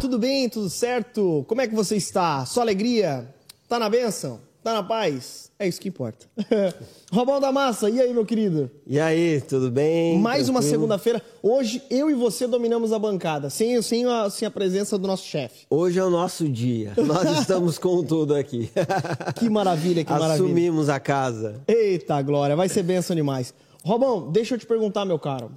Tudo bem? Tudo certo? Como é que você está? Sua alegria? Tá na bênção? Tá na paz? É isso que importa. Robão da Massa, e aí, meu querido? E aí, tudo bem? Mais uma Tranquilo? segunda-feira. Hoje, eu e você dominamos a bancada, sem, sem, a, sem a presença do nosso chefe. Hoje é o nosso dia. Nós estamos com tudo aqui. Que maravilha, que maravilha. Assumimos a casa. Eita, Glória, vai ser benção demais. Robão, deixa eu te perguntar, meu caro.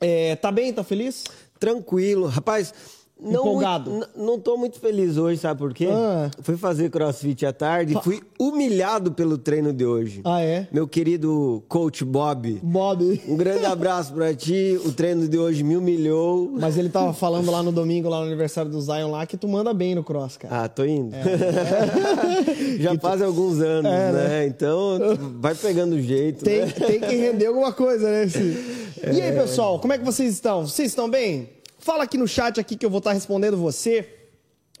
É, tá bem? Tá feliz? Tranquilo. Rapaz, não, Empolgado. muito- não tô muito feliz hoje, sabe por quê? Ah. Fui fazer crossfit à tarde e fui humilhado pelo treino de hoje. Ah, é? Meu querido coach Bob. Bob. Um grande abraço pra ti. O treino de hoje me humilhou. Mas ele tava falando lá no domingo, lá no aniversário do Zion lá, que tu manda bem no cross, cara. Ah, tô indo. É. Já faz alguns anos, É, né? Então, vai pegando jeito, Tem, né? tem que render alguma coisa, né? esse- E aí, pessoal, como é que vocês estão? Vocês estão bem? Fala aqui no chat aqui que eu vou estar respondendo você.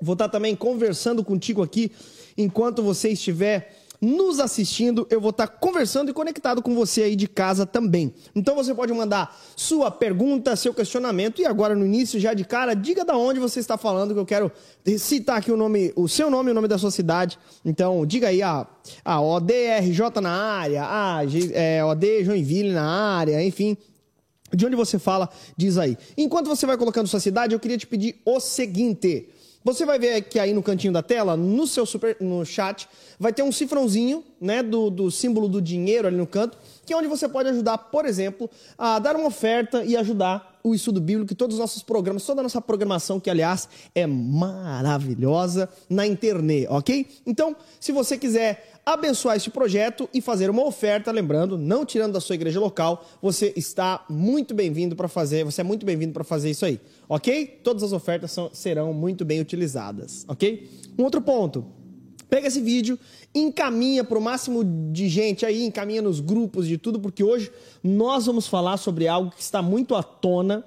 Vou estar também conversando contigo aqui enquanto você estiver nos assistindo, eu vou estar conversando e conectado com você aí de casa também. Então você pode mandar sua pergunta, seu questionamento e agora no início já de cara, diga da onde você está falando que eu quero citar aqui o nome, o seu nome e o nome da sua cidade. Então diga aí a, a ODRJ na área, a é, OD Joinville na área, enfim. De onde você fala, diz aí. Enquanto você vai colocando sua cidade, eu queria te pedir o seguinte. Você vai ver que aí no cantinho da tela, no seu super, no chat, vai ter um cifrãozinho, né, do, do símbolo do dinheiro ali no canto, que é onde você pode ajudar, por exemplo, a dar uma oferta e ajudar o estudo bíblico todos os nossos programas, toda a nossa programação, que aliás é maravilhosa na internet, ok? Então, se você quiser abençoar este projeto e fazer uma oferta, lembrando, não tirando da sua igreja local, você está muito bem-vindo para fazer, você é muito bem-vindo para fazer isso aí, ok? Todas as ofertas são- serão muito bem utilizadas, ok? Um outro ponto. Pega esse vídeo, encaminha para o máximo de gente aí, encaminha nos grupos de tudo, porque hoje nós vamos falar sobre algo que está muito à tona.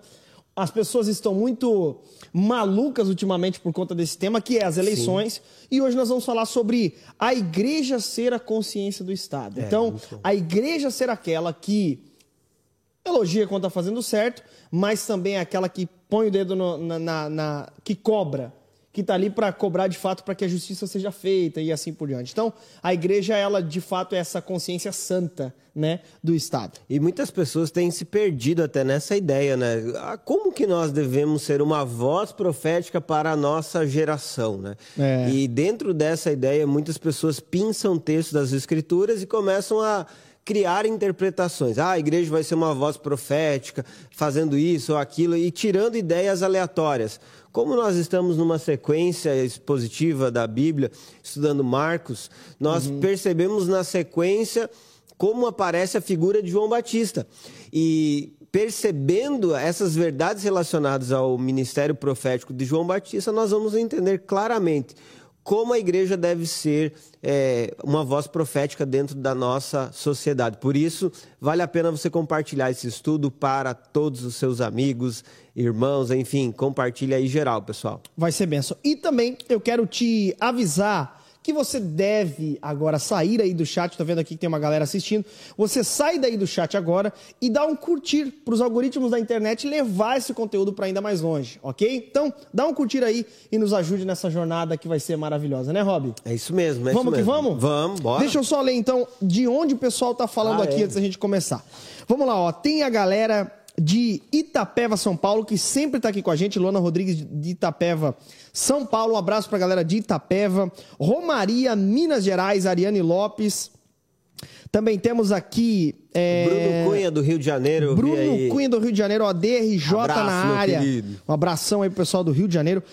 As pessoas estão muito malucas ultimamente por conta desse tema, que é as eleições. E hoje nós vamos falar sobre a igreja ser a consciência do Estado. então, a igreja ser aquela que elogia quando está fazendo certo, mas também é aquela que põe o dedo no- na, na- na- que cobra, que está ali para cobrar de fato para que a justiça seja feita e assim por diante. Então, a igreja ela de fato é essa consciência santa, né, do Estado. E muitas pessoas têm se perdido até nessa ideia, né? Ah, Como que nós devemos ser uma voz profética para a nossa geração, né? É. E dentro dessa ideia, muitas pessoas pinçam textos das escrituras e começam a criar interpretações. Ah, a igreja vai ser uma voz profética, fazendo isso ou aquilo e tirando ideias aleatórias. Como nós estamos numa sequência expositiva da Bíblia, estudando Marcos, nós percebemos na sequência como aparece a figura de João Batista. E percebendo essas verdades relacionadas ao ministério profético de João Batista, nós vamos entender claramente como a igreja deve ser é, uma voz profética dentro da nossa sociedade. Por isso, vale a pena você compartilhar esse estudo para todos os seus amigos, irmãos, enfim, compartilha aí geral, pessoal. Vai ser benção. E também eu quero te avisar que você deve agora sair aí do chat. Tá vendo aqui que tem uma galera assistindo. Você sai daí do chat agora e dá um curtir para os algoritmos da internet levar esse conteúdo para ainda mais longe, ok? Então, dá um curtir aí e nos ajude nessa jornada que vai ser maravilhosa, né, Rob? É isso mesmo, é vamos isso que mesmo. vamos? Vamos, bora. Deixa eu só ler então de onde o pessoal tá falando Ah, aqui é. antes da gente começar. Vamos lá, ó. Tem a galera de Itapeva, São Paulo, que sempre tá aqui com a gente. Luana Rodrigues de Itapeva, São Paulo. Um abraço pra galera de Itapeva. Romaria, Minas Gerais, Ariane Lopes. Também temos aqui. é, Bruno Cunha, do Rio de Janeiro. Bruno. Cunha do Rio de Janeiro, ODRJ Abraço, na área. Um abração aí pro pessoal do Rio de Janeiro.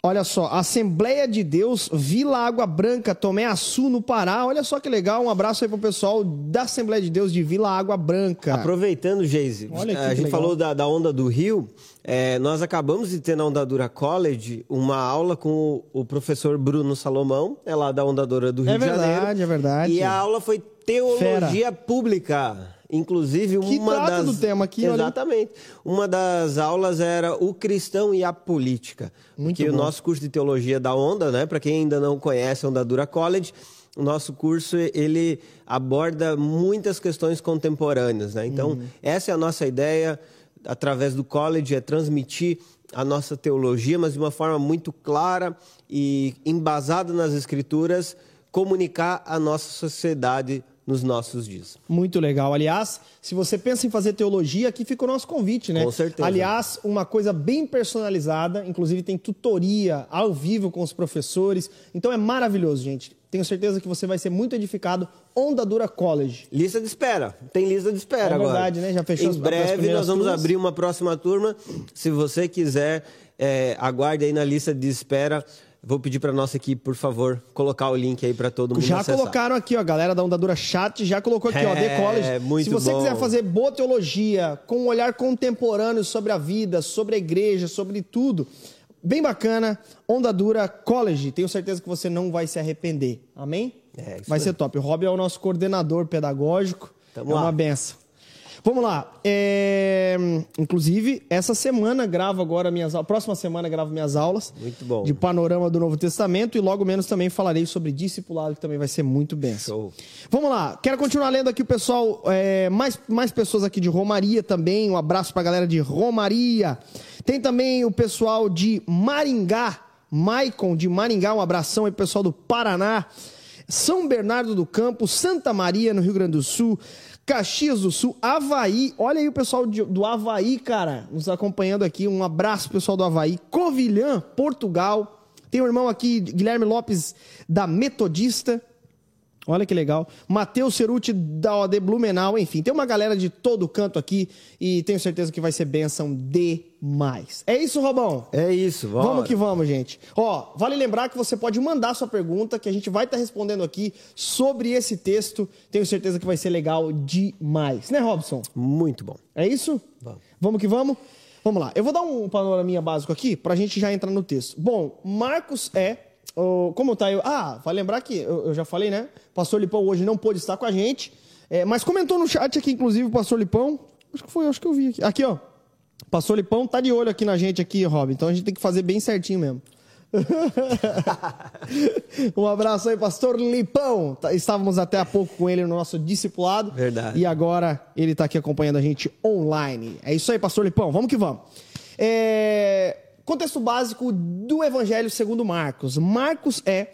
Olha só, Assembleia de Deus, Vila Água Branca, Tomé Açu, no Pará. Olha só que legal, um abraço aí pro pessoal da Assembleia de Deus de Vila Água Branca. Aproveitando, Geise, a gente legal. falou da, da Onda do Rio. é, nós acabamos de ter na Ondadura College uma aula com o, o professor Bruno Salomão, é lá da Ondadora do Rio É de Janeiro. verdade, é verdade. E a aula foi Teologia Pública. Inclusive, Que uma trata das. do tema aqui, olha. Exatamente. Uma das aulas era o cristão e a política. Muito Porque bom. o nosso curso de teologia da Onda, né? Para quem ainda não conhece a Ondadura College, o nosso curso ele aborda muitas questões contemporâneas, né? Então, Uhum. essa é a nossa ideia através do college é transmitir a nossa teologia, mas de uma forma muito clara e embasada nas Escrituras, comunicar a nossa sociedade nos nossos dias. Muito legal. Aliás, se você pensa em fazer teologia, aqui fica o nosso convite, né? Com certeza. Aliás, uma coisa bem personalizada, inclusive tem tutoria ao vivo com os professores. Então é maravilhoso, gente. Tenho certeza que você vai ser muito edificado. Onda Dura College. Lista de espera. Tem lista de espera É agora. verdade, né? Já fechou Em breve nós vamos turmas. abrir uma próxima turma. Se você quiser, é, aguarde aí na lista de espera. Vou pedir para nossa equipe, por favor, colocar o link aí para todo mundo Já acessar. colocaram aqui, ó, a galera da Onda Dura Chat já colocou aqui, ó, The É, College. muito Se você bom. quiser fazer boa teologia, com um olhar contemporâneo sobre a vida, sobre a igreja, sobre tudo, bem bacana, Onda Dura College. Tenho certeza que você não vai se arrepender. Amém? É, isso vai ser top. O Rob é o nosso coordenador pedagógico. Tamo é lá. uma benção. Vamos lá. É, Inclusive, essa semana gravo agora minhas aulas. Próxima semana gravo minhas aulas. Muito bom. De panorama do Novo Testamento e logo menos também falarei sobre discipulado, que também vai ser muito benção. Show. Vamos lá, quero continuar lendo aqui o pessoal, é, mais, mais pessoas aqui de Romaria também, um abraço pra galera de Romaria. Tem também o pessoal de Maringá, Maicon de Maringá, um abração aí pessoal do Paraná. São Bernardo do Campo, Santa Maria, no Rio Grande do Sul, Caxias do Sul, Havaí. Olha aí o pessoal do Havaí, cara, nos acompanhando aqui. Um abraço, pessoal do Havaí. Covilhã, Portugal. Tem um irmão aqui, Guilherme Lopes, da Metodista. Olha que legal. Matheus Ceruti da OD Blumenau, enfim, tem uma galera de todo canto aqui e tenho certeza que vai ser bênção demais. É isso, Robão? É isso, vamos. Vamos que vamos, gente. Ó, vale lembrar que você pode mandar sua pergunta, que a gente vai estar respondendo aqui sobre esse texto. Tenho certeza que vai ser legal demais. Né, Robson? Muito bom. É isso? Vamos. Vamos que vamos? Vamos lá. Eu vou dar um panoraminha básico aqui pra gente já entrar no texto. Bom, Marcos é. Como tá eu. Ah, vai lembrar que eu, eu já falei, né? Pastor Lipão hoje não pôde estar com a gente. é, mas comentou no chat aqui, inclusive, o Pastor Lipão. Acho que foi, acho que eu vi aqui. Aqui, ó. Pastor Lipão tá de olho aqui na gente aqui, Rob. Então a gente tem que fazer bem certinho mesmo. um abraço aí, pastor Lipão. Tá- Estávamos até há pouco com ele no nosso discipulado. Verdade. E agora ele está aqui acompanhando a gente online. É isso aí, pastor Lipão. Vamos que vamos. É, Contexto básico do Evangelho segundo Marcos. Marcos é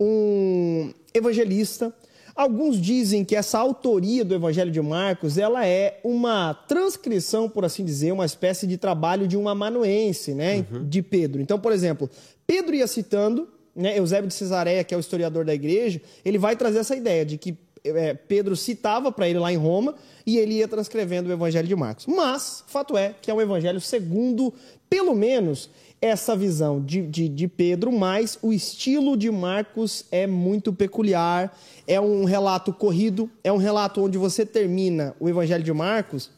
um evangelista. Alguns dizem que essa autoria do Evangelho de Marcos, ela é uma transcrição, por assim dizer, uma espécie de trabalho de um amanuense, né, de Pedro. Então, por exemplo, Pedro ia citando, né, Eusébio de Cesareia, que é o historiador da igreja, ele vai trazer essa ideia de que é, Pedro citava para ele lá em Roma e ele ia transcrevendo o Evangelho de Marcos. Mas, fato é que é um Evangelho segundo, pelo menos, essa visão de, de, de Pedro, mas o estilo de Marcos é muito peculiar. É um relato corrido, é um relato onde você termina o Evangelho de Marcos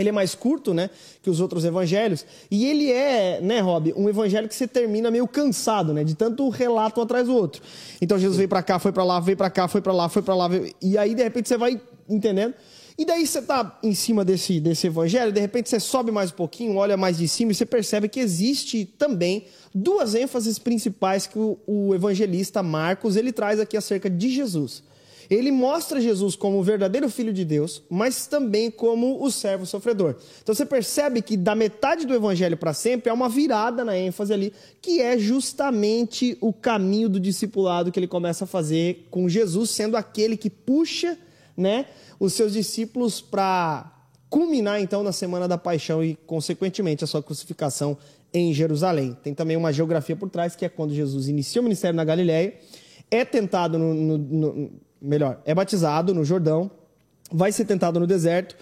ele é mais curto, né, que os outros evangelhos, e ele é, né, Rob, um evangelho que você termina meio cansado, né, de tanto relato um atrás do outro. Então Jesus veio pra cá, foi pra lá, veio pra cá, foi pra lá, foi pra lá, veio... e aí de repente você vai entendendo. E daí você tá em cima desse desse evangelho, de repente você sobe mais um pouquinho, olha mais de cima e você percebe que existe também duas ênfases principais que o, o evangelista Marcos, ele traz aqui acerca de Jesus. Ele mostra Jesus como o verdadeiro filho de Deus, mas também como o servo sofredor. Então você percebe que da metade do evangelho para sempre há uma virada na ênfase ali, que é justamente o caminho do discipulado que ele começa a fazer com Jesus, sendo aquele que puxa, né, os seus discípulos para culminar então na semana da paixão e consequentemente a sua crucificação em Jerusalém. Tem também uma geografia por trás que é quando Jesus inicia o ministério na Galiléia, é tentado no, no, no melhor, é batizado no Jordão, vai ser tentado no deserto,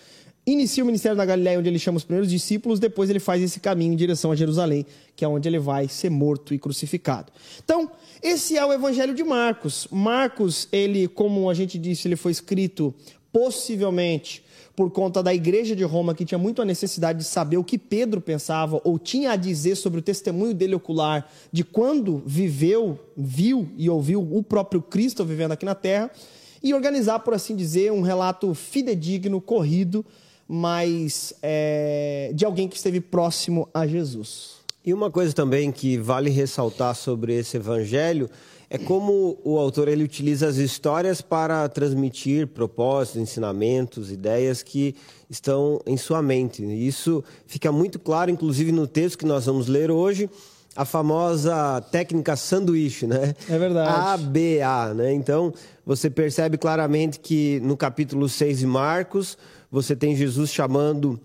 inicia o ministério na Galiléia, onde ele chama os primeiros discípulos, depois ele faz esse caminho em direção a Jerusalém, que é onde ele vai ser morto e crucificado. Então, esse é o evangelho de Marcos. Marcos, ele, como a gente disse, ele foi escrito possivelmente por conta da igreja de Roma, que tinha muito a necessidade de saber o que Pedro pensava ou tinha a dizer sobre o testemunho dele ocular de quando viveu, viu e ouviu o próprio Cristo vivendo aqui na terra, e organizar, por assim dizer, um relato fidedigno, corrido, mas é, de alguém que esteve próximo a Jesus. E uma coisa também que vale ressaltar sobre esse evangelho é como o autor ele utiliza as histórias para transmitir propósitos, ensinamentos, ideias que estão em sua mente. Isso fica muito claro, inclusive no texto que nós vamos ler hoje, a famosa técnica sanduíche, né? É verdade. ABA, né? Então, você percebe claramente que no capítulo 6 de Marcos, você tem Jesus chamando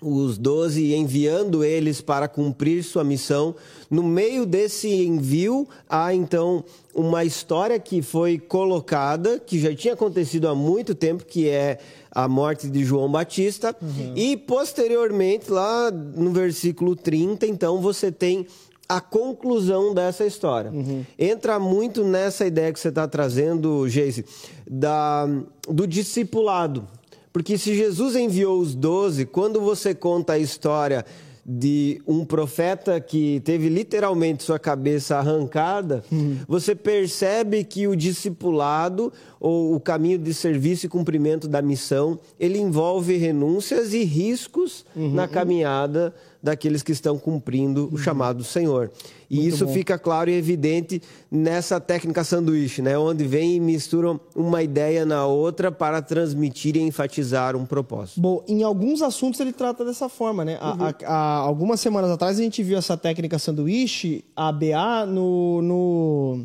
os doze e enviando eles para cumprir sua missão. No meio desse envio, há então uma história que foi colocada, que já tinha acontecido há muito tempo, que é a morte de João Batista. Uhum. E posteriormente, lá no versículo 30, então você tem a conclusão dessa história. Uhum. Entra muito nessa ideia que você está trazendo, Geise, da, do discipulado. Porque se Jesus enviou os doze, quando você conta a história de um profeta que teve literalmente sua cabeça arrancada, uhum. você percebe que o discipulado ou o caminho de serviço e cumprimento da missão, ele envolve renúncias e riscos uhum. na caminhada daqueles que estão cumprindo o chamado do Senhor. E Muito isso bom. fica claro e evidente nessa técnica sanduíche, né? onde vem e misturam uma ideia na outra para transmitir e enfatizar um propósito. Bom, em alguns assuntos ele trata dessa forma, né? Uhum. Há, algumas semanas atrás a gente viu essa técnica sanduíche, a BA, no, no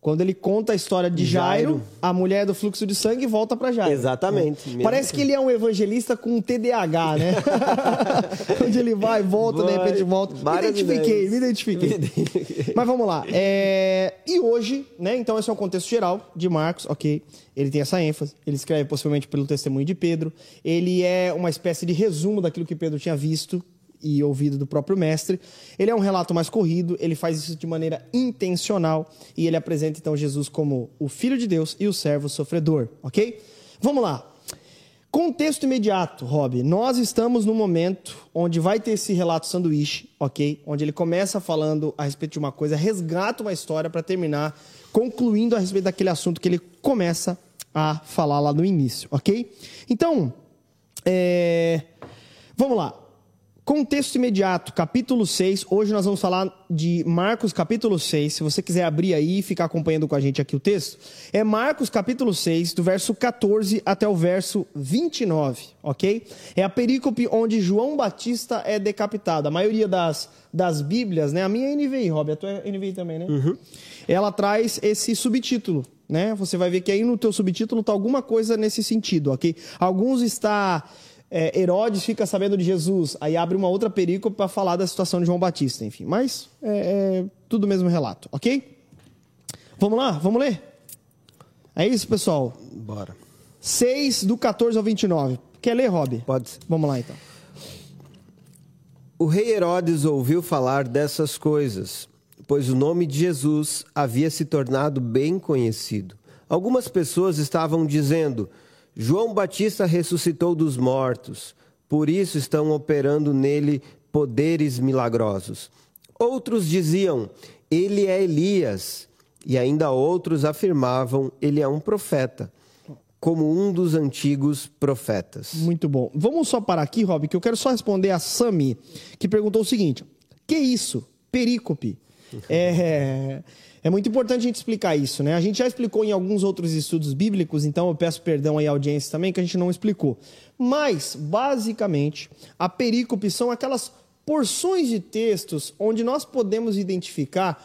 quando ele conta a história de Jairo, Jairo. a mulher do fluxo de sangue volta para Jairo. Exatamente. Né? Parece que ele é um evangelista com TDAH, né? Onde ele vai, volta, vai, de repente volta. Me identifiquei, me identifiquei, me identifiquei. Mas vamos lá. É... E hoje, né? Então esse é um contexto geral de Marcos, ok? Ele tem essa ênfase. Ele escreve possivelmente pelo testemunho de Pedro. Ele é uma espécie de resumo daquilo que Pedro tinha visto e ouvido do próprio mestre. Ele é um relato mais corrido, ele faz isso de maneira intencional e ele apresenta então Jesus como o Filho de Deus e o servo sofredor, ok? Vamos lá. Contexto imediato, Rob. Nós estamos no momento onde vai ter esse relato sanduíche, ok? Onde ele começa falando a respeito de uma coisa, resgata uma história para terminar concluindo a respeito daquele assunto que ele começa a falar lá no início, ok? Então, é... vamos lá. Contexto imediato, capítulo 6. Hoje nós vamos falar de Marcos, capítulo 6. Se você quiser abrir aí e ficar acompanhando com a gente aqui o texto, é Marcos, capítulo 6, do verso 14 até o verso 29, ok? É a perícope onde João Batista é decapitado. A maioria das, das Bíblias, né? A minha é NVI, Rob, a tua é NVI também, né? Uhum. Ela traz esse subtítulo, né? Você vai ver que aí no teu subtítulo tá alguma coisa nesse sentido, ok? Alguns está é, Herodes fica sabendo de Jesus, aí abre uma outra perícope para falar da situação de João Batista, enfim. Mas é, é tudo o mesmo relato, ok? Vamos lá, vamos ler? É isso, pessoal? Bora. 6 do 14 ao 29. Quer ler, Rob? Pode. Vamos lá, então. O rei Herodes ouviu falar dessas coisas, pois o nome de Jesus havia se tornado bem conhecido. Algumas pessoas estavam dizendo João Batista ressuscitou dos mortos, por isso estão operando nele poderes milagrosos. Outros diziam, ele é Elias, e ainda outros afirmavam, ele é um profeta, como um dos antigos profetas. Muito bom. Vamos só parar aqui, Rob, que eu quero só responder a Sami, que perguntou o seguinte: que isso? Perícope. É. É muito importante a gente explicar isso, né? A gente já explicou em alguns outros estudos bíblicos, então eu peço perdão aí à audiência também que a gente não explicou. Mas, basicamente, a perícope são aquelas porções de textos onde nós podemos identificar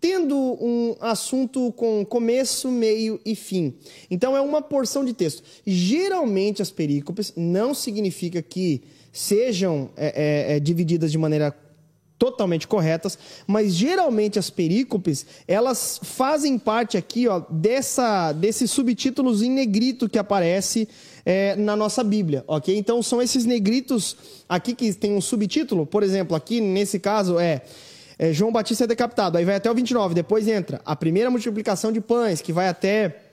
tendo um assunto com começo, meio e fim. Então é uma porção de texto. Geralmente as perícopes não significa que sejam é, é, é divididas de maneira totalmente corretas, mas geralmente as perícopes, elas fazem parte aqui, ó, dessa, desses subtítulos em negrito que aparece é, na nossa Bíblia, ok? Então são esses negritos aqui que tem um subtítulo, por exemplo, aqui nesse caso é, é João Batista é decapitado, aí vai até o 29, depois entra a primeira multiplicação de pães, que vai até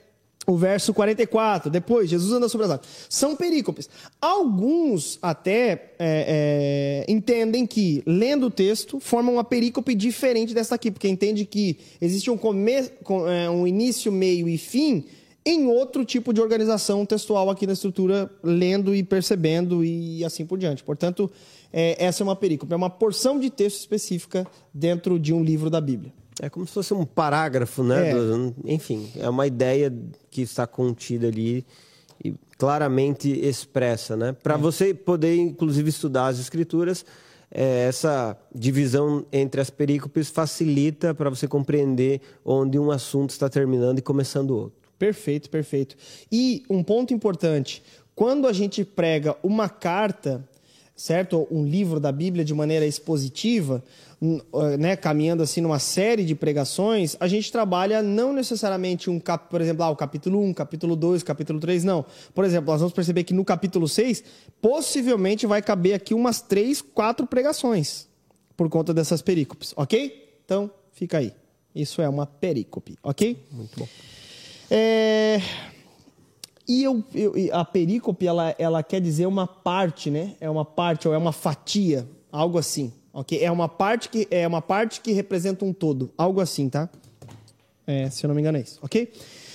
o verso 44, depois, Jesus anda sobre as águas. São perícopes. Alguns até é, é, entendem que, lendo o texto, formam uma perícope diferente dessa aqui, porque entende que existe um, come, é, um início, meio e fim em outro tipo de organização textual aqui na estrutura, lendo e percebendo e assim por diante. Portanto, é, essa é uma perícope, é uma porção de texto específica dentro de um livro da Bíblia. É como se fosse um parágrafo, né? É. Do, enfim, é uma ideia que está contida ali e claramente expressa, né? Para é. você poder, inclusive, estudar as escrituras, é, essa divisão entre as perícopes facilita para você compreender onde um assunto está terminando e começando outro. Perfeito, perfeito. E um ponto importante: quando a gente prega uma carta, certo? Um livro da Bíblia de maneira expositiva, né, caminhando assim numa série de pregações, a gente trabalha não necessariamente um cap, por exemplo, ah, o capítulo 1, capítulo 2, capítulo 3, não. Por exemplo, nós vamos perceber que no capítulo 6, possivelmente vai caber aqui umas 3, 4 pregações por conta dessas perícopes, ok? Então, fica aí. Isso é uma perícope, ok? Muito bom. É... E eu, eu, a perícope, ela, ela quer dizer uma parte, né? É uma parte ou é uma fatia, algo assim. Ok? É uma parte que é uma parte que representa um todo, algo assim, tá? É, se eu não me engano é isso, ok?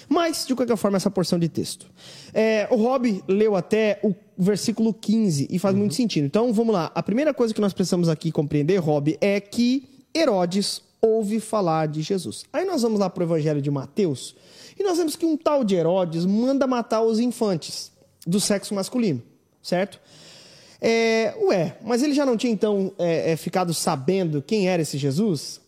Mas, de qualquer forma, essa porção de texto. É, o Rob leu até o versículo 15 e faz uhum. muito sentido. Então, vamos lá. A primeira coisa que nós precisamos aqui compreender, Rob, é que Herodes ouve falar de Jesus. Aí nós vamos lá para o Evangelho de Mateus e nós vemos que um tal de Herodes manda matar os infantes do sexo masculino, certo? É, ué, mas ele já não tinha então é, é, ficado sabendo quem era esse Jesus?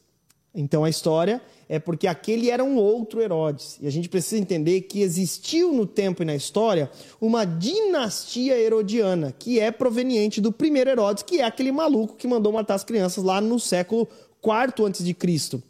Então a história é porque aquele era um outro Herodes. E a gente precisa entender que existiu no tempo e na história uma dinastia herodiana, que é proveniente do primeiro Herodes, que é aquele maluco que mandou matar as crianças lá no século IV Cristo.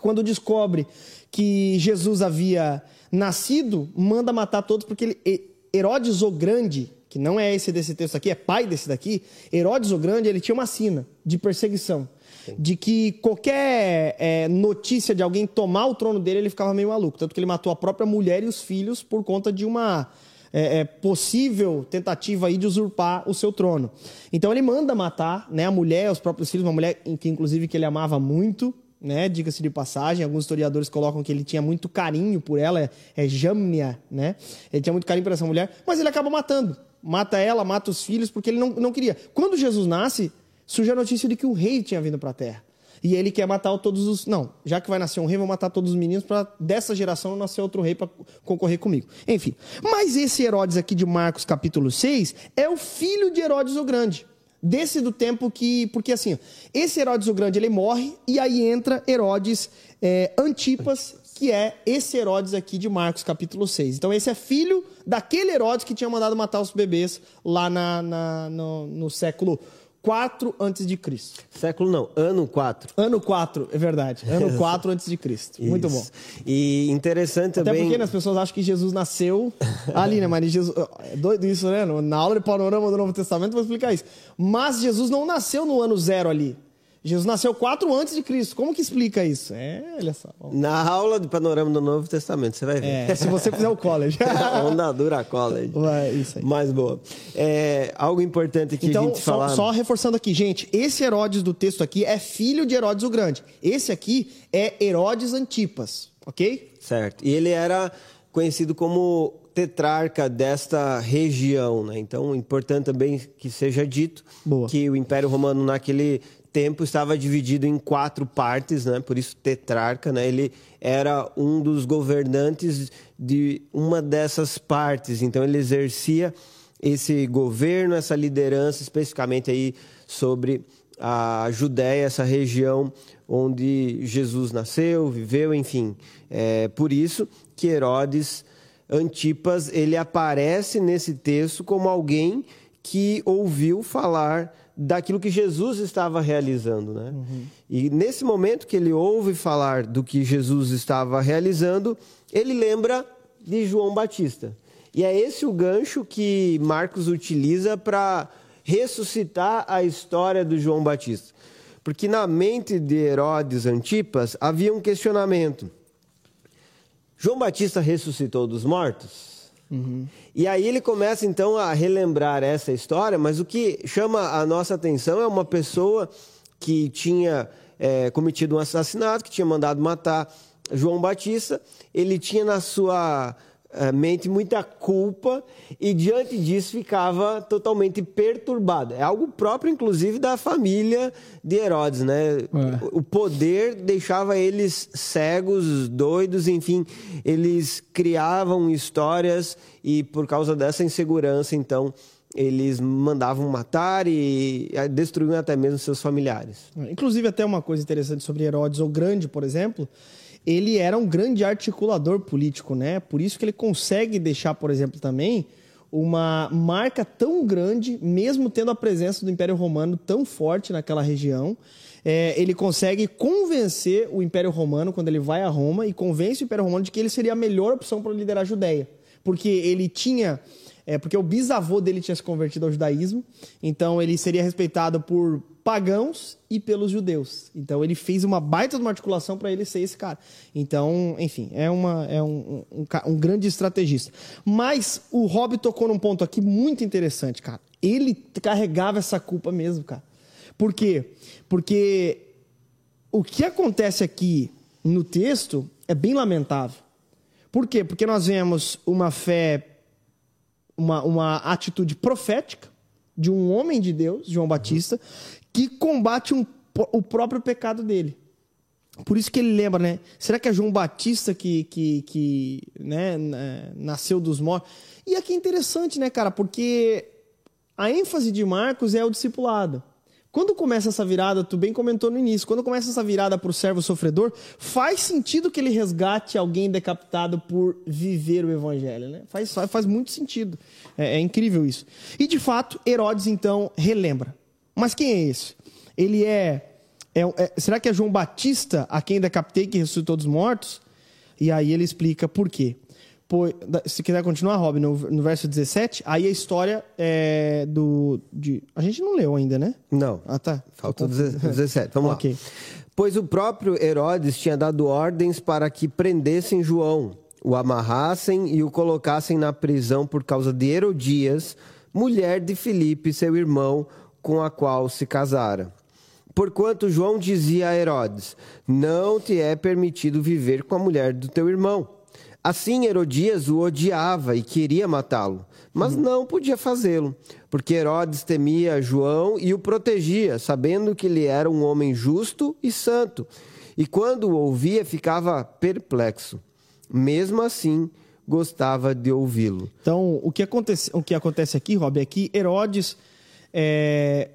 Quando descobre que Jesus havia nascido, manda matar todos porque ele Herodes o Grande que não é esse desse texto aqui, é pai desse daqui, Herodes o Grande, ele tinha uma sina de perseguição. Sim. De que qualquer é, notícia de alguém tomar o trono dele, ele ficava meio maluco. Tanto que ele matou a própria mulher e os filhos por conta de uma é, é, possível tentativa aí de usurpar o seu trono. Então ele manda matar né, a mulher, os próprios filhos, uma mulher que inclusive que ele amava muito, né? Diga-se de passagem, alguns historiadores colocam que ele tinha muito carinho por ela, é, é Jamnia, né? Ele tinha muito carinho por essa mulher, mas ele acaba matando. Mata ela, mata os filhos, porque ele não, não queria. Quando Jesus nasce, surge a notícia de que o rei tinha vindo para a terra. E ele quer matar todos os. Não, já que vai nascer um rei, vou matar todos os meninos para dessa geração nascer outro rei para concorrer comigo. Enfim. Mas esse Herodes aqui de Marcos capítulo 6 é o filho de Herodes o Grande desse do tempo que. Porque assim, esse Herodes o Grande ele morre e aí entra Herodes é, Antipas, que é esse Herodes aqui de Marcos, capítulo 6. Então, esse é filho daquele Herodes que tinha mandado matar os bebês lá na, na no, no século 4 antes de Cristo. Século não, ano 4. Ano 4, é verdade. Ano 4 antes de Cristo. Muito bom. E interessante também... Até porque né, as pessoas acham que Jesus nasceu ali, né? Mas Jesus... É doido isso, né? Na aula de panorama do Novo Testamento eu vou explicar isso. Mas Jesus não nasceu no ano zero ali. Jesus nasceu quatro antes de Cristo. Como que explica isso? É, olha só. Na aula de panorama do Novo Testamento, você vai ver. É, se você fizer o college. Onda dura college. Ué, isso aí. Mais boa. É, algo importante que então, a gente só, falar... só reforçando aqui, gente, esse Herodes do texto aqui é filho de Herodes o Grande. Esse aqui é Herodes Antipas, ok? Certo. E ele era conhecido como tetrarca desta região, né? Então, importante também que seja dito Boa. que o Império Romano naquele tempo estava dividido em quatro partes, né? Por isso tetrarca, né? Ele era um dos governantes de uma dessas partes. Então ele exercia esse governo, essa liderança especificamente aí sobre a Judéia, essa região onde Jesus nasceu, viveu, enfim. É por isso que Herodes Antipas ele aparece nesse texto como alguém que ouviu falar daquilo que Jesus estava realizando, né? Uhum. E nesse momento que ele ouve falar do que Jesus estava realizando, ele lembra de João Batista. E é esse o gancho que Marcos utiliza para ressuscitar a história do João Batista. Porque na mente de Herodes Antipas havia um questionamento: João Batista ressuscitou dos mortos? Uhum. E aí ele começa então a relembrar essa história, mas o que chama a nossa atenção é uma pessoa que tinha é, cometido um assassinato, que tinha mandado matar João Batista. Ele tinha na sua mente muita culpa e diante disso ficava totalmente perturbado. É algo próprio, inclusive, da família de Herodes, né? É. O poder deixava eles cegos, doidos, enfim, eles criavam histórias e por causa dessa insegurança, então, eles mandavam matar e destruíam até mesmo seus familiares. Inclusive, até uma coisa interessante sobre Herodes o Grande, por exemplo, ele era um grande articulador político, né? Por isso que ele consegue deixar, por exemplo, também uma marca tão grande, mesmo tendo a presença do Império Romano tão forte naquela região. É, ele consegue convencer o Império Romano, quando ele vai a Roma, e convence o Império Romano de que ele seria a melhor opção para liderar a Judéia. Porque ele tinha é, porque o bisavô dele tinha se convertido ao judaísmo, então ele seria respeitado por pagãos e pelos judeus. Então ele fez uma baita de uma articulação para ele ser esse cara. Então, enfim, é, uma, é um, um, um, grande estrategista. Mas o Rob tocou num ponto aqui muito interessante, cara. Ele carregava essa culpa mesmo, cara. Por quê? Porque o que acontece aqui no texto é bem lamentável. Por quê? Porque nós vemos uma fé uma, uma atitude profética de um homem de Deus, João Batista, que combate um, o próprio pecado dele. Por isso que ele lembra, né? Será que é João Batista que, que, que né, nasceu dos mortos? E aqui é interessante, né, cara? Porque a ênfase de Marcos é o discipulado. Quando começa essa virada, tu bem comentou no início, quando começa essa virada para o servo sofredor, faz sentido que ele resgate alguém decapitado por viver o evangelho, né? Faz, faz muito sentido. É, é incrível isso. E de fato, Herodes então relembra. Mas quem é esse? Ele é, é, é será que é João Batista a quem decapitei que ressuscitou dos mortos? E aí ele explica por quê se quiser continuar, Rob, no, no verso 17, aí a história é do. De, a gente não leu ainda, né? Não. Ah, tá. Falta 17. Vamos okay. lá. Pois o próprio Herodes tinha dado ordens para que prendessem João, o amarrassem e o colocassem na prisão por causa de Herodias, mulher de Filipe, seu irmão, com a qual se casara. Porquanto João dizia a Herodes: Não te é permitido viver com a mulher do teu irmão. Assim, Herodias o odiava e queria matá-lo, mas uhum. não podia fazê-lo, porque Herodes temia João e o protegia, sabendo que ele era um homem justo e santo. E quando o ouvia, ficava perplexo. Mesmo assim, gostava de ouvi-lo. Então, o que acontece, o que acontece aqui, Rob, é que Herodes é,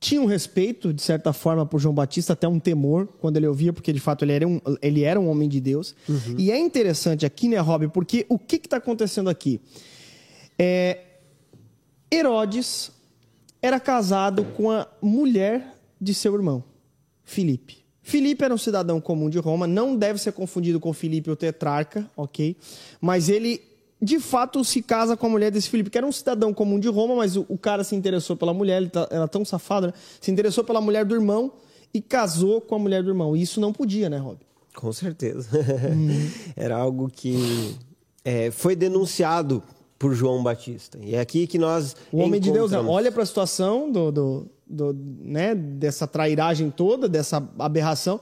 tinha um respeito, de certa forma, por João Batista, até um temor quando ele ouvia, porque de fato ele era um, ele era um homem de Deus. Uhum. E é interessante aqui, né, Rob, porque o que está acontecendo aqui? É, Herodes era casado com a mulher de seu irmão, Filipe. Filipe era um cidadão comum de Roma, não deve ser confundido com Filipe o tetrarca, ok? Mas ele de fato se casa com a mulher desse Filipe, que era um cidadão comum de Roma, mas o, o cara se interessou pela mulher, ele tá, era tão safado, né? Se interessou pela mulher do irmão e casou com a mulher do irmão. E isso não podia, né, Rob? Com certeza. Uhum. era algo que é, foi denunciado por João Batista. E é aqui que nós. O homem de Deus né? olha para a situação do, do, do, né, dessa trairagem toda, dessa aberração,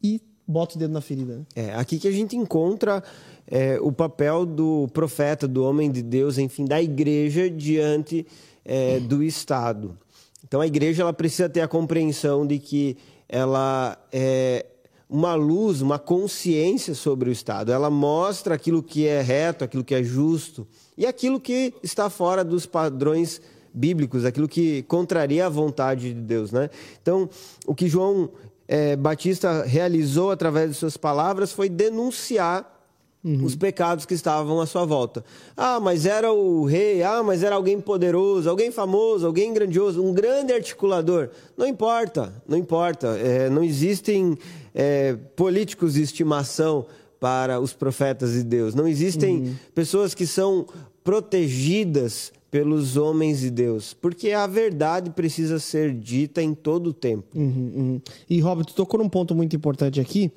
e bota o dedo na ferida. Né? É aqui que a gente encontra é, o papel do profeta, do homem de Deus, enfim, da igreja diante é, do Estado. Então a igreja ela precisa ter a compreensão de que ela é uma luz, uma consciência sobre o Estado. Ela mostra aquilo que é reto, aquilo que é justo e aquilo que está fora dos padrões bíblicos, aquilo que contraria a vontade de Deus, né? Então, o que João é, Batista realizou através de suas palavras foi denunciar uhum. os pecados que estavam à sua volta. Ah, mas era o rei, ah, mas era alguém poderoso, alguém famoso, alguém grandioso, um grande articulador. Não importa, não importa. É, não existem é, políticos de estimação para os profetas de Deus. Não existem uhum. pessoas que são protegidas pelos homens de Deus, porque a verdade precisa ser dita em todo o tempo. Uhum, uhum. E Robert, tocou num ponto muito importante aqui,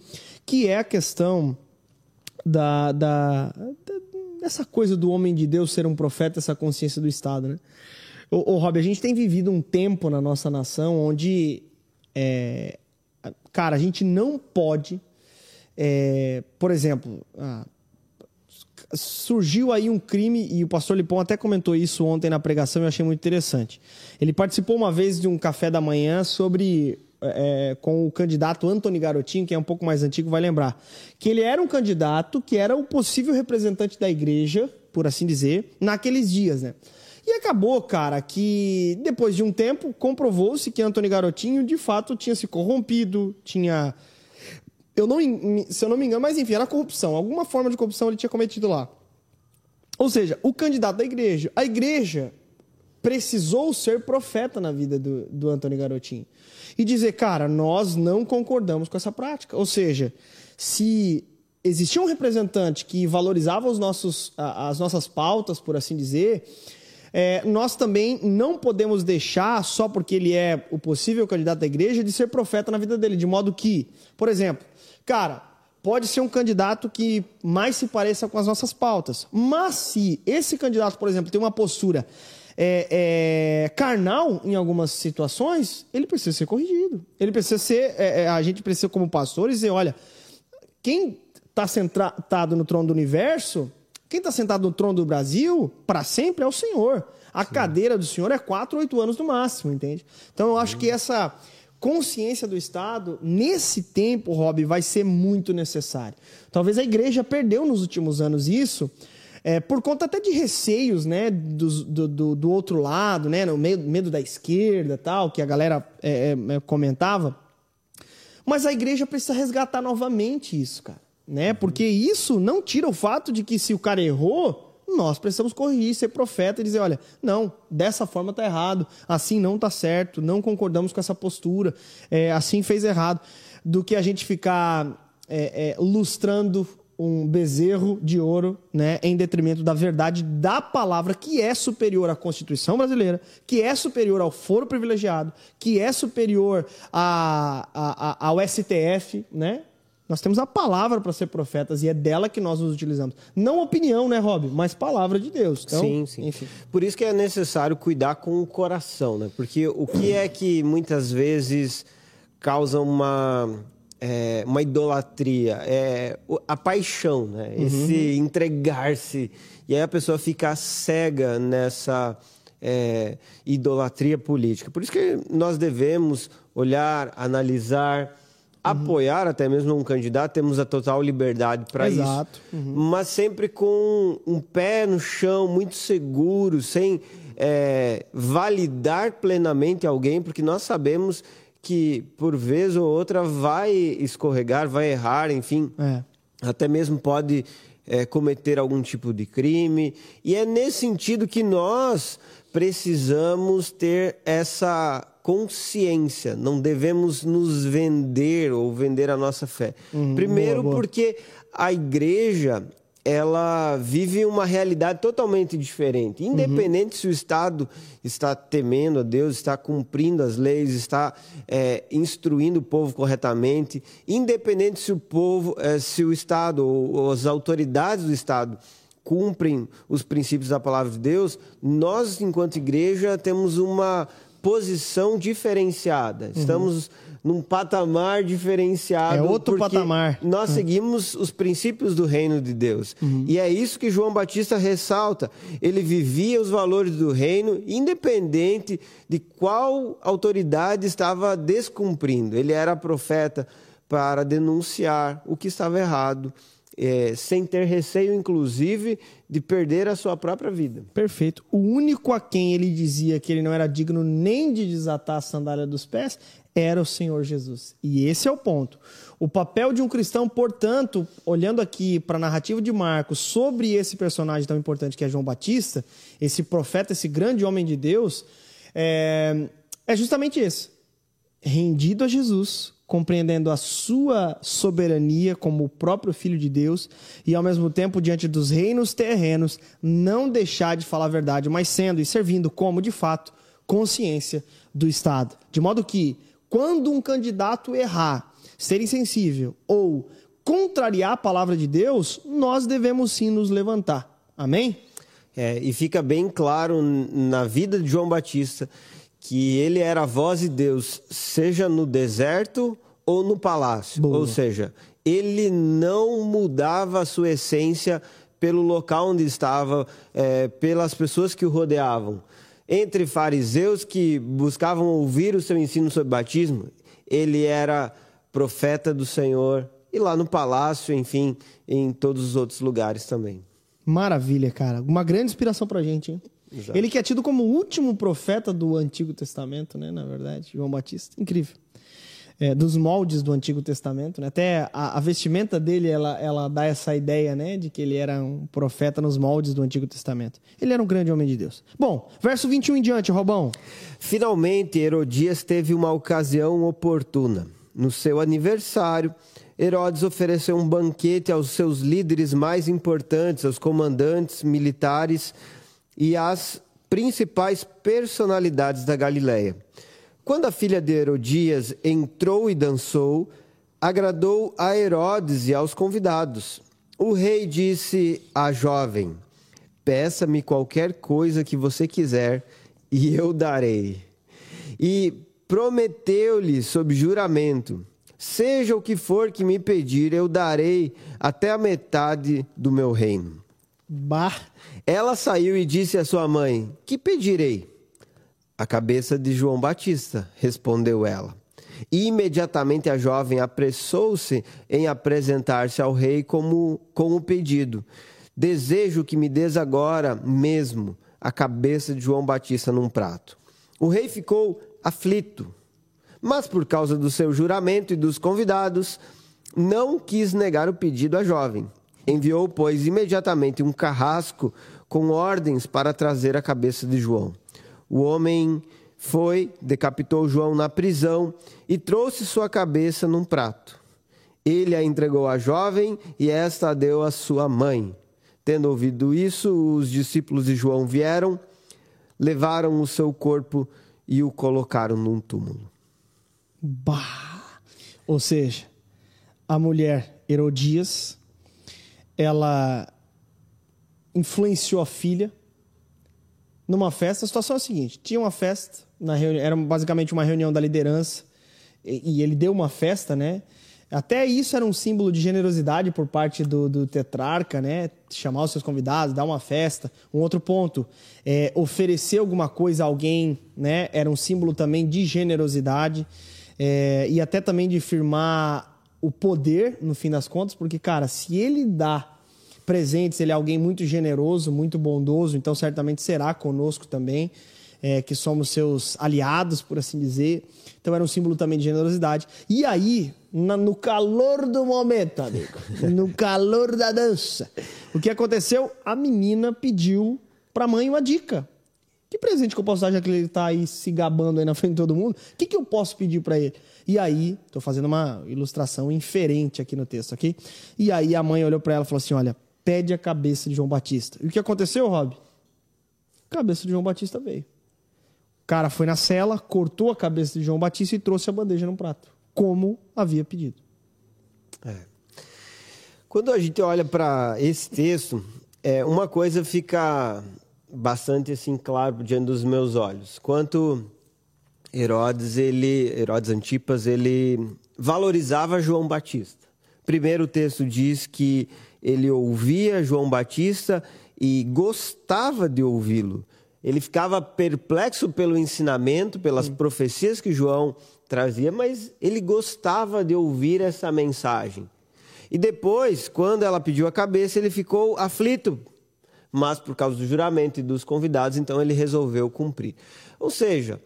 que é a questão da, da, da, dessa coisa do homem de Deus ser um profeta, essa consciência do Estado, né? Ô, ô Rob, a gente tem vivido um tempo na nossa nação onde, é, cara, a gente não pode, é, por exemplo, ah, surgiu aí um crime, e o pastor Lipão até comentou isso ontem na pregação e eu achei muito interessante. Ele participou uma vez de um café da manhã sobre. É, com o candidato Antony Garotinho, que é um pouco mais antigo, vai lembrar. Que ele era um candidato que era o possível representante da igreja, por assim dizer, naqueles dias, né? E acabou, cara, que depois de um tempo comprovou-se que Antony Garotinho de fato tinha se corrompido, tinha eu não, se eu não me engano, mas enfim, era corrupção. Alguma forma de corrupção ele tinha cometido lá. Ou seja, o candidato da igreja. A igreja precisou ser profeta na vida do, do Antônio Garotinho. E dizer, cara, nós não concordamos com essa prática. Ou seja, se existia um representante que valorizava os nossos, as nossas pautas, por assim dizer, é, nós também não podemos deixar, só porque ele é o possível candidato da igreja, de ser profeta na vida dele. De modo que, por exemplo, Cara, pode ser um candidato que mais se pareça com as nossas pautas. Mas se esse candidato, por exemplo, tem uma postura é, é, carnal em algumas situações, ele precisa ser corrigido. Ele precisa ser. É, é a gente precisa, como pastores, dizer: olha, quem está sentado no trono do universo, quem está sentado no trono do Brasil, para sempre é o Senhor. A Sim. cadeira do Senhor é quatro, oito anos no máximo, entende? Então eu acho que essa consciência do Estado, nesse tempo, Rob, vai ser muito necessário. Talvez a igreja perdeu nos últimos anos isso, é, por conta até de receios né, do, do, do, outro lado, né, no medo, medo da esquerda tal, que a galera é, é, é, comentava. Mas a igreja precisa resgatar novamente isso, cara. Né? Porque isso não tira o fato de que se o cara errou, nós precisamos corrigir, ser profeta e dizer: olha, não, dessa forma está errado, assim não está certo, não concordamos com essa postura, é, assim fez errado. Do que a gente ficar é, é, lustrando um bezerro de ouro, né, em detrimento da verdade da palavra que é superior à Constituição brasileira, que é superior ao foro privilegiado, que é superior a, a, a, ao STF, né? Nós temos a palavra para ser profetas e é dela que nós nos utilizamos. Não opinião, né, Rob? Mas palavra de Deus. Então, sim, sim. Enfim. Por isso que é necessário cuidar com o coração, né? Porque o que é que muitas vezes causa uma, é, uma idolatria? É a paixão, né? Uhum. Esse entregar-se. E aí a pessoa fica cega nessa é, idolatria política. Por isso que nós devemos olhar, analisar apoiar até mesmo um candidato, temos a total liberdade para isso. Uhum. Mas sempre com um pé no chão, muito seguro, sem é, validar plenamente alguém, porque nós sabemos que por vez ou outra vai escorregar, vai errar, enfim. É. Até mesmo pode é, cometer algum tipo de crime. E é nesse sentido que nós precisamos ter essa consciência, não devemos nos vender ou vender a nossa fé. Uhum, Primeiro, boa, boa. porque a igreja ela vive uma realidade totalmente diferente. Independente uhum. se o Estado está temendo a Deus, está cumprindo as leis, está é, instruindo o povo corretamente, independente se o povo, é, se o Estado ou as autoridades do Estado cumprem os princípios da palavra de Deus, nós, enquanto igreja, temos uma posição diferenciada. Uhum. Estamos num patamar diferenciado. É outro patamar. Nós uhum. seguimos os princípios do reino de Deus. Uhum. E é isso que João Batista ressalta. Ele vivia os valores do reino, independente de qual autoridade estava descumprindo. Ele era profeta para denunciar o que estava errado é, sem ter receio, inclusive, de perder a sua própria vida. Perfeito. O único a quem ele dizia que ele não era digno nem de desatar a sandália dos pés era o Senhor Jesus. E esse é o ponto. O papel de um cristão, portanto, olhando aqui para a narrativa de Marcos sobre esse personagem tão importante que é João Batista, esse profeta, esse grande homem de Deus, é, é justamente esse: rendido a Jesus, compreendendo a sua soberania como o próprio Filho de Deus e, ao mesmo tempo, diante dos reinos terrenos, não deixar de falar a verdade, mas sendo e servindo como, de fato, consciência do Estado. De modo que, quando um candidato errar, ser insensível ou contrariar a palavra de Deus, nós devemos sim nos levantar. Amém? É, e fica bem claro na vida de João Batista que ele era a voz de Deus, seja no deserto ou no palácio. Boa. Ou seja, ele não mudava a sua essência pelo local onde estava, é, pelas pessoas que o rodeavam. Entre fariseus que buscavam ouvir o seu ensino sobre batismo, ele era profeta do Senhor, e lá no palácio, enfim, em todos os outros lugares também. Maravilha, cara. Uma grande inspiração pra gente, hein? Exato. Ele que é tido como o último profeta do Antigo Testamento, né? Na verdade, João Batista. Incrível. É, dos moldes do Antigo Testamento, né? Até a, a, vestimenta dele, ela, ela dá essa ideia, né? De que ele era um profeta nos moldes do Antigo Testamento. Ele era um grande homem de Deus. Bom, verso 21 em diante, Robão. Finalmente, Herodias teve uma ocasião oportuna. No seu aniversário, Herodes ofereceu um banquete aos seus líderes mais importantes, aos comandantes militares e às principais personalidades da Galiléia. Quando a filha de Herodias entrou e dançou, agradou a Herodes e aos convidados. O rei disse à jovem: Peça-me qualquer coisa que você quiser e eu darei. E prometeu-lhe sob juramento: Seja o que for que me pedir, eu darei até a metade do meu reino. Bah. Ela saiu e disse à sua mãe: Que pedirei? A cabeça de João Batista, respondeu ela. E imediatamente a jovem apressou-se em apresentar-se ao rei como, com o pedido: Desejo que me des agora mesmo a cabeça de João Batista num prato. O rei ficou aflito mas por causa do seu juramento e dos convidados, não quis negar o pedido à jovem. Enviou, pois, imediatamente um carrasco com ordens para trazer a cabeça de João. O homem foi, decapitou João na prisão e trouxe sua cabeça num prato. Ele a entregou à jovem e esta a deu à sua mãe. Tendo ouvido isso, os discípulos de João vieram, levaram o seu corpo e o colocaram num túmulo. Bah! Ou seja, a mulher Herodias, ela influenciou a filha numa festa. A situação é a seguinte: tinha uma festa, na era basicamente uma reunião da liderança, e, e ele deu uma festa, né? Até isso era um símbolo de generosidade por parte do, do, tetrarca, né? Chamar os seus convidados, dar uma festa. Um outro ponto, é, oferecer alguma coisa a alguém, né? Era um símbolo também de generosidade é, e até também de firmar o poder, no fim das contas, porque, cara, se ele dá presentes, ele é alguém muito generoso, muito bondoso, então certamente será conosco também, é, que somos seus aliados, por assim dizer. Então era um símbolo também de generosidade. E aí, na, no calor do momento, amigo, no calor da dança, o que aconteceu? A menina pediu para a mãe uma dica. Presente que eu posso dar, já que ele está aí se gabando aí na frente de todo mundo? O que, que eu posso pedir para ele? E aí, estou fazendo uma ilustração inferente aqui no texto, aqui. E aí a mãe olhou para ela e falou assim: Olha, pede a cabeça de João Batista. E o que aconteceu, Rob? A cabeça de João Batista veio. O cara foi na cela, cortou a cabeça de João Batista e trouxe a bandeja no prato, como havia pedido. É. Quando a gente olha para esse texto, é, uma coisa fica bastante assim claro diante dos meus olhos. Quanto Herodes, ele, Herodes Antipas, ele valorizava João Batista. Primeiro o texto diz que ele ouvia João Batista e gostava de ouvi-lo. Ele ficava perplexo pelo ensinamento, pelas Sim. profecias que João trazia, mas ele gostava de ouvir essa mensagem. E depois, quando ela pediu a cabeça, ele ficou aflito, mas por causa do juramento e dos convidados, então ele resolveu cumprir. Ou seja,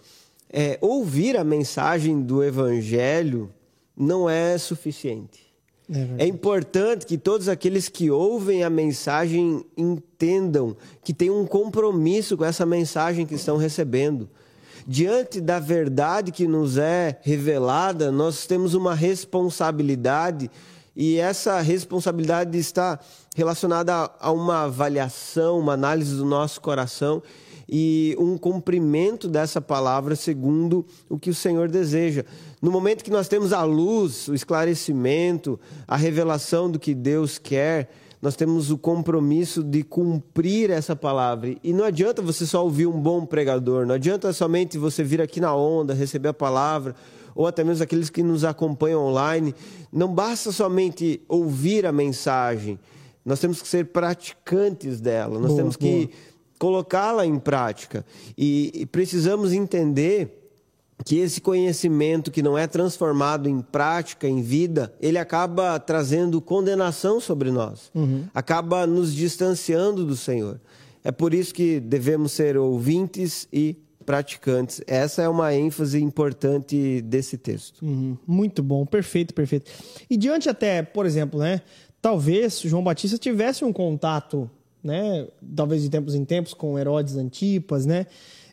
é, ouvir a mensagem do evangelho não é suficiente. É, é, importante que todos aqueles que ouvem a mensagem entendam que tem um compromisso com essa mensagem que estão recebendo. Diante da verdade que nos é revelada, nós temos uma responsabilidade e essa responsabilidade está relacionada a uma avaliação, uma análise do nosso coração e um cumprimento dessa palavra segundo o que o Senhor deseja. No momento que nós temos a luz, o esclarecimento, a revelação do que Deus quer, nós temos o compromisso de cumprir essa palavra. E não adianta você só ouvir um bom pregador, não adianta somente você vir aqui na onda, receber a palavra ou até mesmo aqueles que nos acompanham online, não basta somente ouvir a mensagem, Nós temos que ser praticantes dela, nós Boa, temos que colocá-la em prática. E, e precisamos entender que esse conhecimento que não é transformado em prática, em vida, ele acaba trazendo condenação sobre nós, Uhum. acaba nos distanciando do Senhor. É por isso que devemos ser ouvintes e praticantes. Essa é uma ênfase importante desse texto. Uhum. Muito bom, perfeito, perfeito. E diante até, por exemplo, né? Talvez João Batista tivesse um contato, né? Talvez de tempos em tempos com Herodes Antipas, né?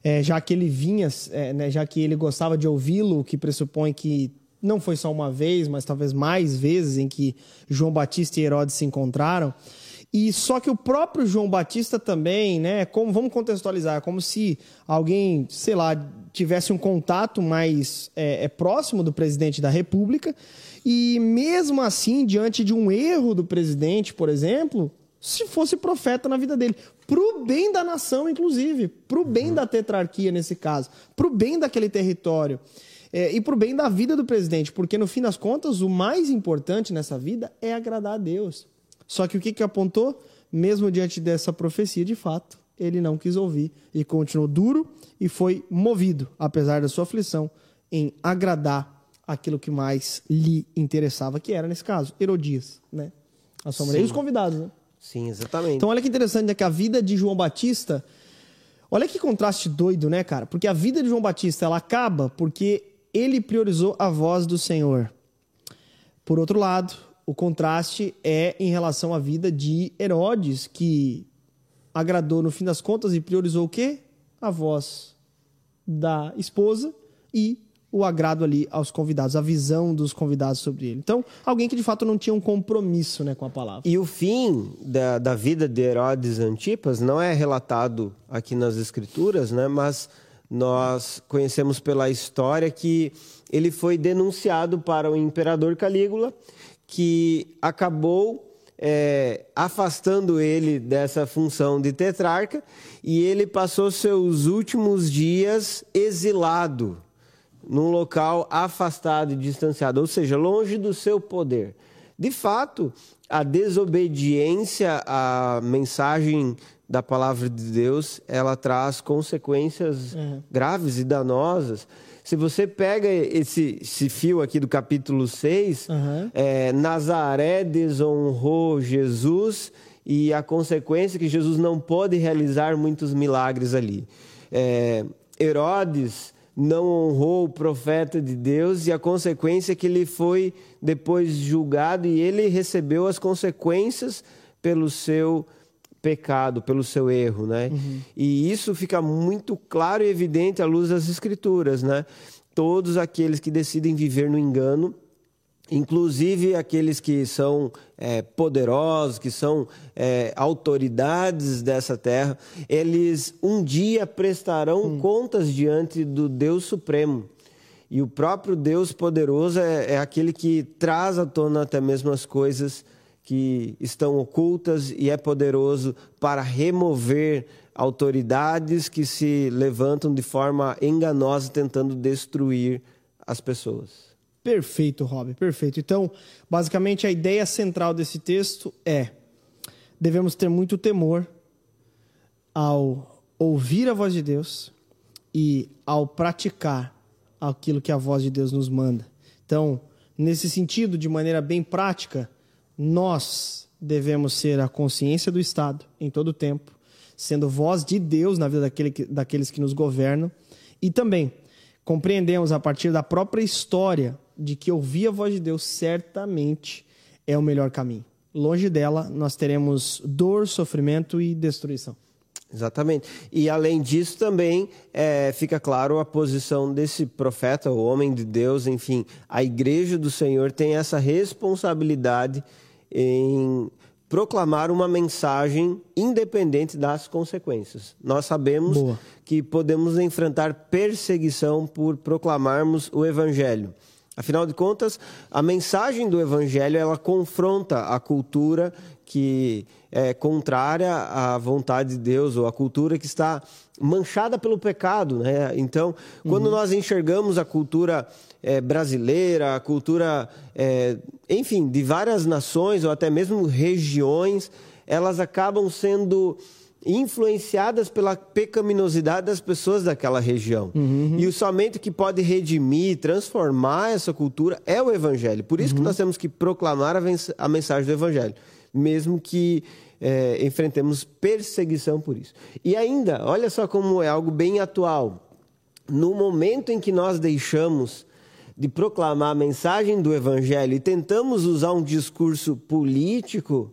É, já que ele vinha, é, né? já que ele gostava de ouvi-lo, que pressupõe que não foi só uma vez, mas talvez mais vezes em que João Batista e Herodes se encontraram. E só que o próprio João Batista também, né? Como vamos contextualizar, é como se alguém, sei lá, tivesse um contato mais é, é, próximo do presidente da República e mesmo assim, diante de um erro do presidente, por exemplo, se fosse profeta na vida dele, pro bem da nação, inclusive, pro bem da tetrarquia nesse caso, pro bem daquele território. É, e pro bem da vida do presidente, porque no fim das contas, o mais importante nessa vida é agradar a Deus. Só que o que, que apontou? Mesmo diante dessa profecia, de fato, ele não quis ouvir e continuou duro e foi movido, apesar da sua aflição, em agradar aquilo que mais lhe interessava, que era, nesse caso, Herodias, né? A sua mulher. E os convidados, né? Sim, exatamente. Então, olha que interessante, né? Que a vida de João Batista. Olha que contraste doido, né, cara? Porque a vida de João Batista ela acaba porque ele priorizou a voz do Senhor. Por outro lado, o contraste é em relação à vida de Herodes, que agradou no fim das contas e priorizou o quê? A voz da esposa e o agrado ali aos convidados, a visão dos convidados sobre ele. Então, alguém que de fato não tinha um compromisso né, com a palavra. E o fim da, da vida de Herodes Antipas não é relatado aqui nas Escrituras, né? mas nós conhecemos pela história que ele foi denunciado para o imperador Calígula, que acabou é, afastando ele dessa função de tetrarca e ele passou seus últimos dias exilado num local afastado e distanciado, ou seja, longe do seu poder. De fato, a desobediência à mensagem da palavra de Deus, ela traz consequências Uhum. graves e danosas. Se você pega esse, esse fio aqui do capítulo 6, Uhum. é, Nazaré desonrou Jesus e a consequência é que Jesus não pôde realizar muitos milagres ali. É, Herodes não honrou o profeta de Deus e a consequência é que ele foi depois julgado e ele recebeu as consequências pelo seu pecado, pelo seu erro, né? E isso fica muito claro e evidente à luz das escrituras, né? Todos aqueles que decidem viver no engano, inclusive aqueles que são é, poderosos, que são é, autoridades dessa terra, eles um dia prestarão contas diante do Deus Supremo. E o próprio Deus poderoso é, é aquele que traz à tona até mesmo as coisas que estão ocultas e é poderoso para remover autoridades que se levantam de forma enganosa tentando destruir as pessoas. Perfeito, Rob, perfeito. Então, basicamente, a ideia central desse texto é: devemos ter muito temor ao ouvir a voz de Deus e ao praticar aquilo que a voz de Deus nos manda. Então, nesse sentido, de maneira bem prática, nós devemos ser a consciência do Estado em todo o tempo, sendo voz de Deus na vida daquele que, daqueles que nos governam e também compreendemos a partir da própria história de que ouvir a voz de Deus certamente é o melhor caminho. Longe dela, nós teremos dor, sofrimento e destruição. Exatamente. E além disso, também é, fica claro a posição desse profeta, o homem de Deus, enfim, a igreja do Senhor tem essa responsabilidade em proclamar uma mensagem independente das consequências. Nós sabemos Boa. que podemos enfrentar perseguição por proclamarmos o evangelho. Afinal de contas, a mensagem do evangelho ela confronta a cultura que é contrária à vontade de Deus ou a cultura que está manchada pelo pecado, né? Então, quando uhum. nós enxergamos a cultura é, brasileira, a cultura, é, enfim, de várias nações ou até mesmo regiões, elas acabam sendo influenciadas pela pecaminosidade das pessoas daquela região. Uhum. E o somente que pode redimir, transformar essa cultura é o evangelho. Por isso uhum. que nós temos que proclamar a, a, mensagem do evangelho, mesmo que é, enfrentemos perseguição por isso. E ainda, olha só como é algo bem atual. No momento em que nós deixamos de proclamar a mensagem do evangelho e tentamos usar um discurso político,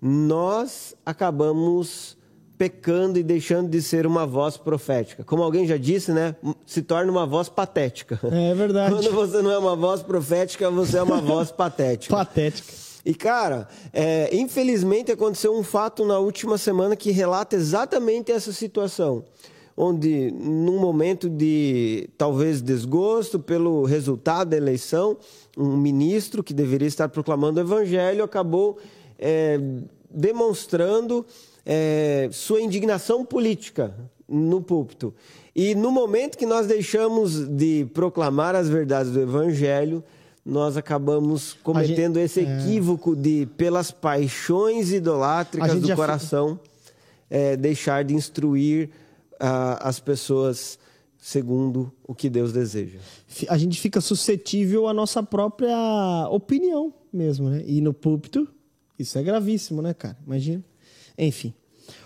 nós acabamos pecando e deixando de ser uma voz profética. Como alguém já disse, né? Se torna uma voz patética. É verdade. Quando você não é uma voz profética, você é uma voz patética. Patética. E, cara, é, infelizmente aconteceu um fato na última semana que relata exatamente essa situação. Onde, num momento de talvez desgosto pelo resultado da eleição, um ministro que deveria estar proclamando o evangelho acabou é, demonstrando é, sua indignação política no púlpito. E no momento que nós deixamos de proclamar as verdades do Evangelho, nós acabamos cometendo gente, esse é. equívoco é... de, pelas paixões idolátricas do coração, é, deixar de instruir uh, as pessoas segundo o que Deus deseja. A gente fica suscetível à nossa própria opinião mesmo, né? E no púlpito, isso é gravíssimo, né, cara? Imagina. Enfim.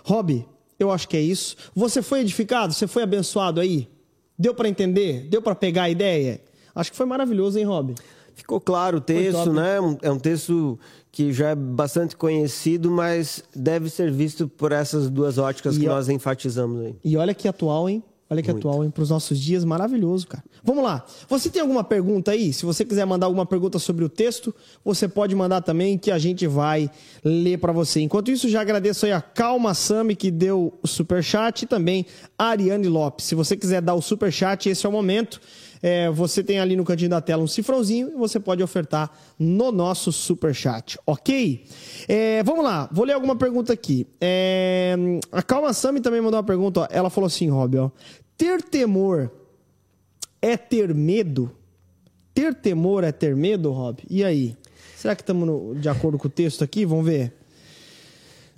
Rob, eu acho que é isso. Você foi edificado? Você foi abençoado aí? Deu para entender? Deu para pegar a ideia? Acho que foi maravilhoso, hein, Rob? Ficou claro o texto, né? É um texto que já é bastante conhecido, mas deve ser visto por essas duas óticas e que nós enfatizamos aí. E olha que atual, hein? Olha que Muito. atual, hein? Para os nossos dias, maravilhoso, cara. Vamos lá. Você tem alguma pergunta aí? Se você quiser mandar alguma pergunta sobre o texto, você pode mandar também, que a gente vai ler para você. Enquanto isso, já agradeço aí a Calma Sami, que deu o super chat, e também a Ariane Lopes. Se você quiser dar o super chat, esse é o momento. É, você tem ali no cantinho da tela um cifrãozinho e você pode ofertar no nosso super chat, ok? É, vamos lá, vou ler alguma pergunta aqui. É, a Calma Sami também mandou uma pergunta. Ó. Ela falou assim, Rob, ó, ter temor é ter medo? Ter temor é ter medo, Rob? E aí? Será que estamos de acordo com o texto aqui? Vamos ver.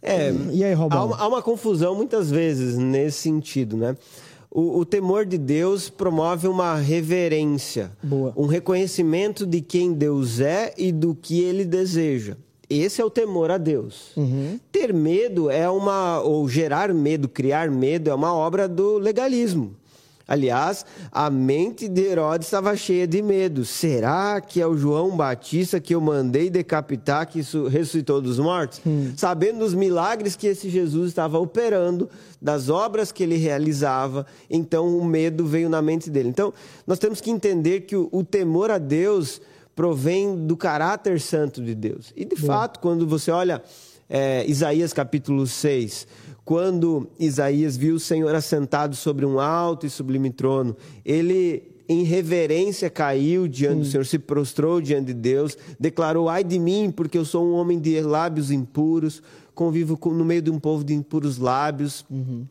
É, e aí, Robão? Há uma, há uma confusão muitas vezes nesse sentido, né? O, o, temor de Deus promove uma reverência, Boa. um reconhecimento de quem Deus é e do que ele deseja. Esse é o temor a Deus. Uhum. Ter medo é uma. ou gerar medo, criar medo, é uma obra do legalismo. Aliás, a mente de Herodes estava cheia de medo. Será que é o João Batista que eu mandei decapitar que ressuscitou dos mortos? Hum. Sabendo dos milagres que esse Jesus estava operando, das obras que ele realizava, então o medo veio na mente dele. Então, nós temos que entender que o, o temor a Deus provém do caráter santo de Deus. E, de Bom. fato, quando você olha é, Isaías capítulo 6 quando Isaías viu o Senhor assentado sobre um alto e sublime trono, ele em reverência caiu diante Sim. do Senhor, se prostrou diante de Deus, declarou: Ai de mim, porque eu sou um homem de lábios impuros, convivo no meio de um povo de impuros lábios. Uhum.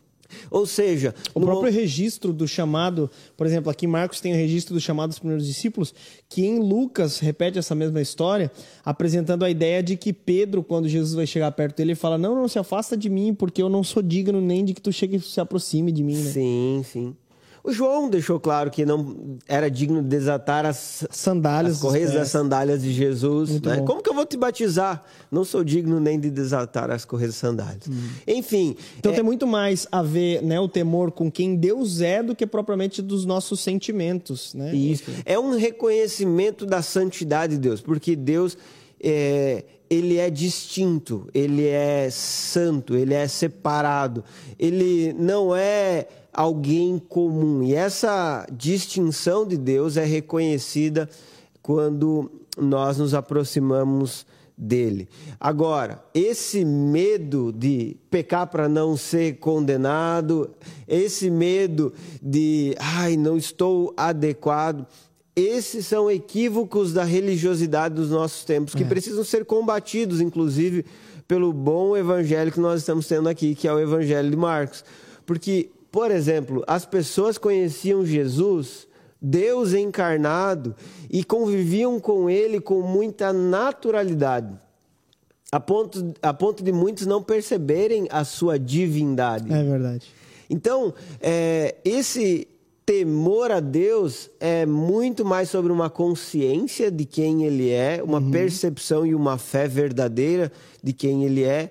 Ou seja, o próprio registro do chamado, por exemplo, aqui Marcos tem o registro do chamado dos primeiros discípulos, que em Lucas repete essa mesma história, apresentando a ideia de que Pedro, quando Jesus vai chegar perto dele, fala: Não, não, se afasta de mim, porque eu não sou digno nem de que tu chegue e se aproxime de mim. Né? Sim, sim. O João deixou claro que não era digno de desatar as sandálias, as correias das sandálias de Jesus. Né? Como que eu vou te batizar? Não sou digno nem de desatar as correias das sandálias. Hum. Enfim. Então é... tem muito mais a ver né, o temor com quem Deus é do que propriamente dos nossos sentimentos. Né? Isso. É um reconhecimento da santidade de Deus, porque Deus é, ele é distinto, ele é santo, ele é separado, ele não é alguém comum. E essa distinção de Deus é reconhecida quando nós nos aproximamos dele. Agora, esse medo de pecar para não ser condenado, esse medo de, ai, não estou adequado, esses são equívocos da religiosidade dos nossos tempos, que é. precisam ser combatidos, inclusive, pelo bom evangelho que nós estamos tendo aqui, que é o evangelho de Marcos. Porque, por exemplo, as pessoas conheciam Jesus, Deus encarnado, e conviviam com ele com muita naturalidade. A ponto, a ponto de muitos não perceberem a sua divindade. É verdade. Então, é, esse temor a Deus é muito mais sobre uma consciência de quem Ele é, uma uhum. percepção e uma fé verdadeira de quem Ele é,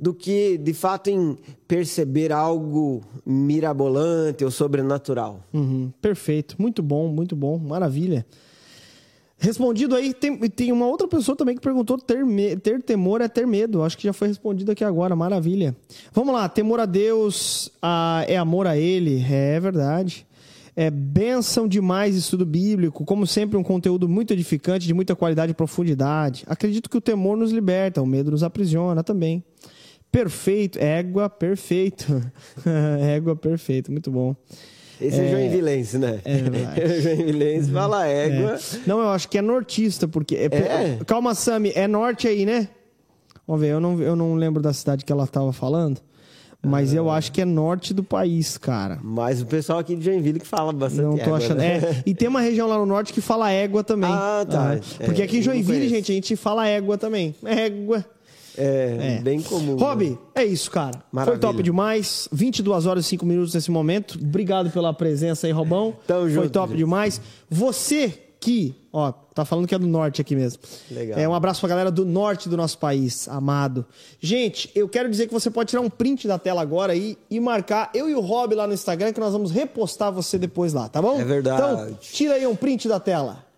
do que de fato em perceber algo mirabolante ou sobrenatural. Uhum. Perfeito, muito bom, muito bom, maravilha. Respondido aí, tem, tem uma outra pessoa também que perguntou: ter, me, ter temor é ter medo. Acho que já foi respondido aqui agora, maravilha. Vamos lá, temor a Deus a, é amor a Ele. É verdade. É benção demais estudo bíblico, como sempre um conteúdo muito edificante, de muita qualidade e profundidade. Acredito que o temor nos liberta, o medo nos aprisiona também. Perfeito, égua, perfeito. égua, perfeito, muito bom. Esse é, é Joinvilense, né? É verdade. Joinvilense fala égua. É. Não, eu acho que é nortista, porque... É, é? Calma, Sami, é norte aí, né? Vamos ver, eu não, eu não lembro da cidade que ela estava falando. Mas eu acho que é norte do país, cara. Mas o pessoal aqui de Joinville que fala bastante Não tô égua, achando. Né? É, e tem uma região lá no norte que fala égua também. Ah, tá. Ah, porque aqui em Joinville, gente, a gente fala égua também. Égua. É, é, bem comum. Rob, né? é isso, cara. Maravilha. Foi top demais. 22 horas e 5 minutos nesse momento. Obrigado pela presença aí, Robão. Tamo Foi junto, top gente. demais. Você que, ó, tá falando que é do norte aqui mesmo. Legal. É um abraço pra galera do norte do nosso país, amado. Gente, eu quero dizer que você pode tirar um print da tela agora aí e marcar eu e o Rob lá no Instagram que nós vamos repostar você depois lá, tá bom? É verdade. Então, tira aí um print da tela.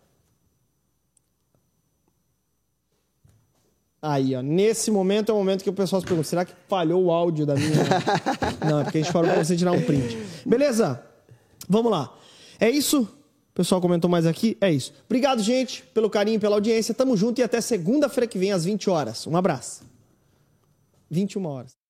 Aí, ó. Nesse momento é o momento que o pessoal se pergunta: será que falhou o áudio da minha. Não, é porque a gente falou pra você tirar um print. Beleza? Vamos lá. É isso? O pessoal comentou mais aqui. É isso. Obrigado, gente, pelo carinho, pela audiência. Tamo junto e até segunda-feira que vem, às 20 horas. Um abraço. 21 horas.